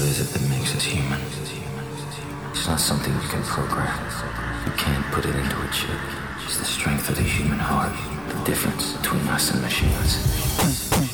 What is it that makes us human? It's not something you can program. You can't put it into a chip. It's the strength of the human heart, the difference between us and machines.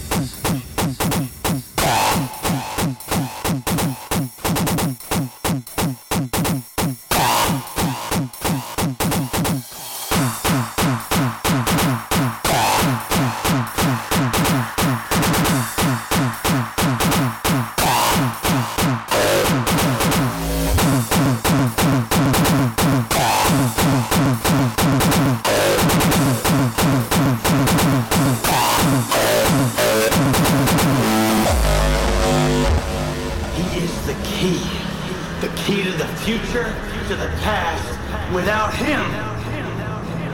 To the future, to the past. Without him,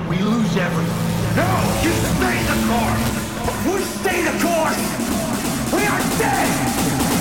we lose everything. No, you stay the course. We stay the course. We are dead.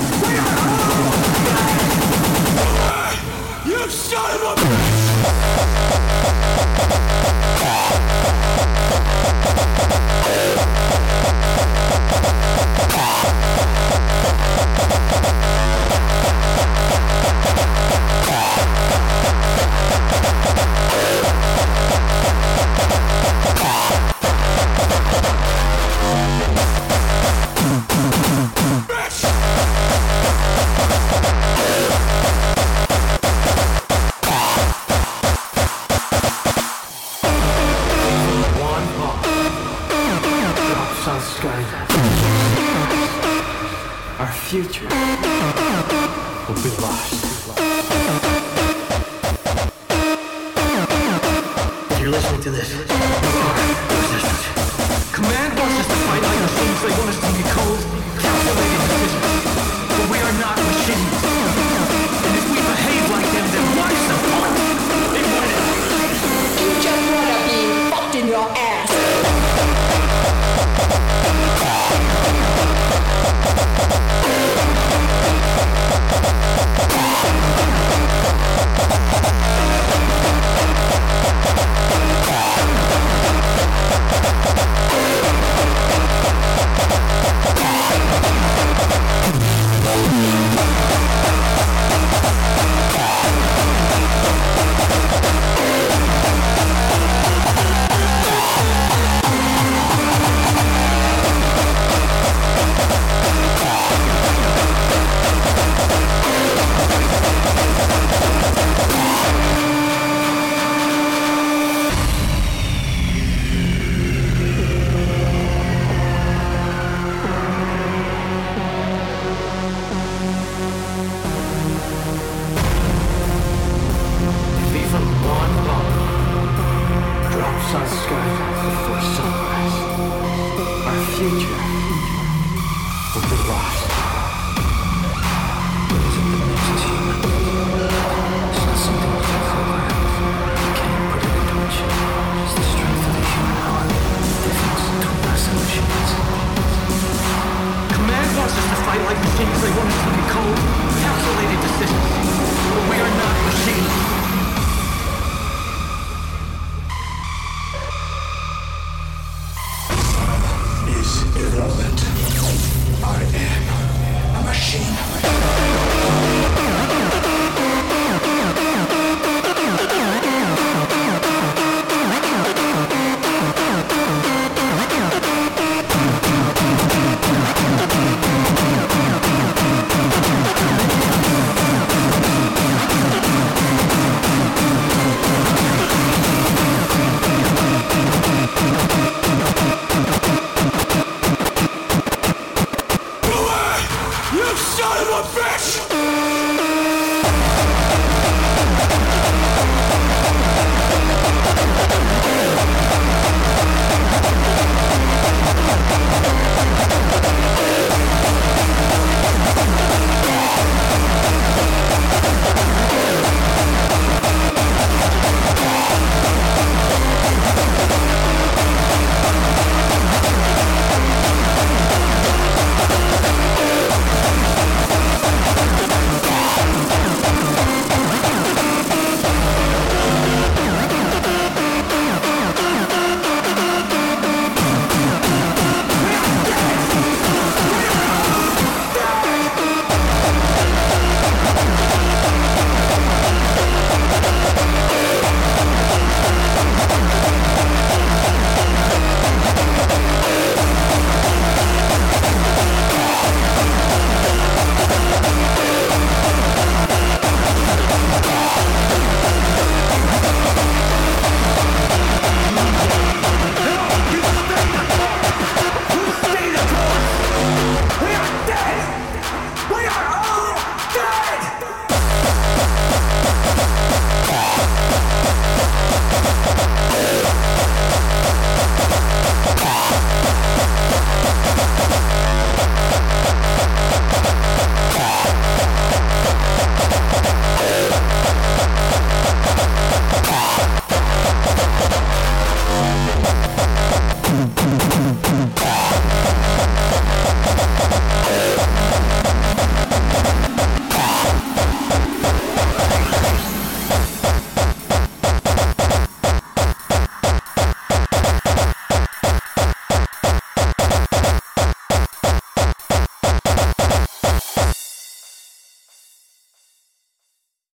Future will be lost. If you're listening to this, resistance. Command wants us to fight like machines. They want us to be cold, calculated future